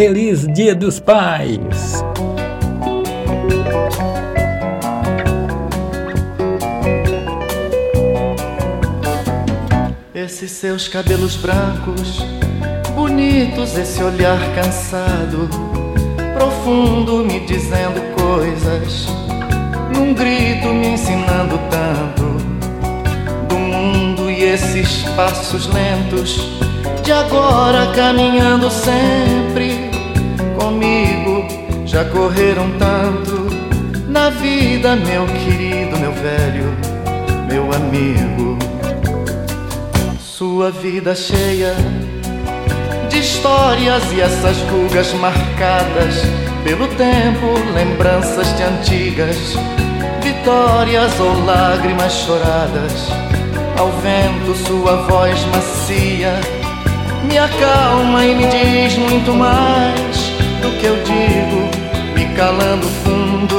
feliz Dia dos Pais! Esses seus cabelos brancos, bonitos, esse olhar cansado, profundo, me dizendo coisas, num grito me ensinando tanto do mundo e esses passos lentos de agora caminhando sempre comigo. Já correram tanto na vida, meu querido, meu velho, meu amigo. Sua vida cheia de histórias e essas rugas marcadas pelo tempo, lembranças de antigas vitórias ou lágrimas choradas. Ao vento, sua voz macia me acalma e me diz muito mais que eu digo, me calando fundo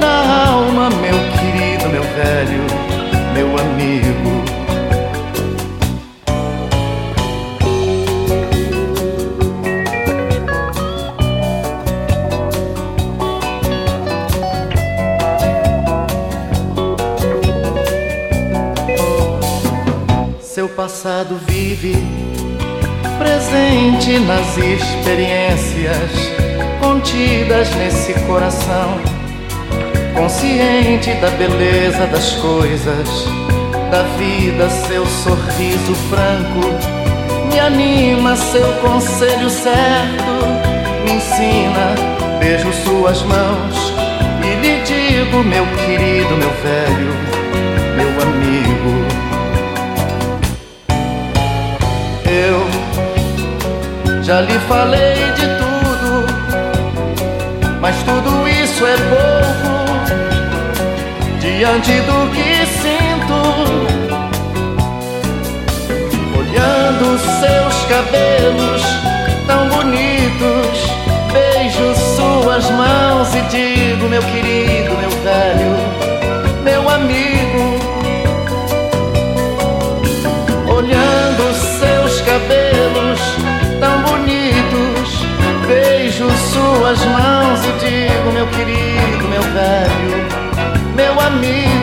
na alma, meu querido, meu velho, meu amigo. Seu passado vive presente nas experiências contidas nesse coração, consciente da beleza das coisas, da vida, seu sorriso franco me anima, seu conselho certo me ensina. Beijo suas mãos e lhe digo, meu querido, meu velho, meu amigo. Já lhe falei de tudo, mas tudo isso é pouco diante do que sinto. Olhando seus cabelos tão bonitos, beijo suas mãos e digo, meu querido, meu velho em suas mãos e digo, meu querido, meu velho, meu amigo.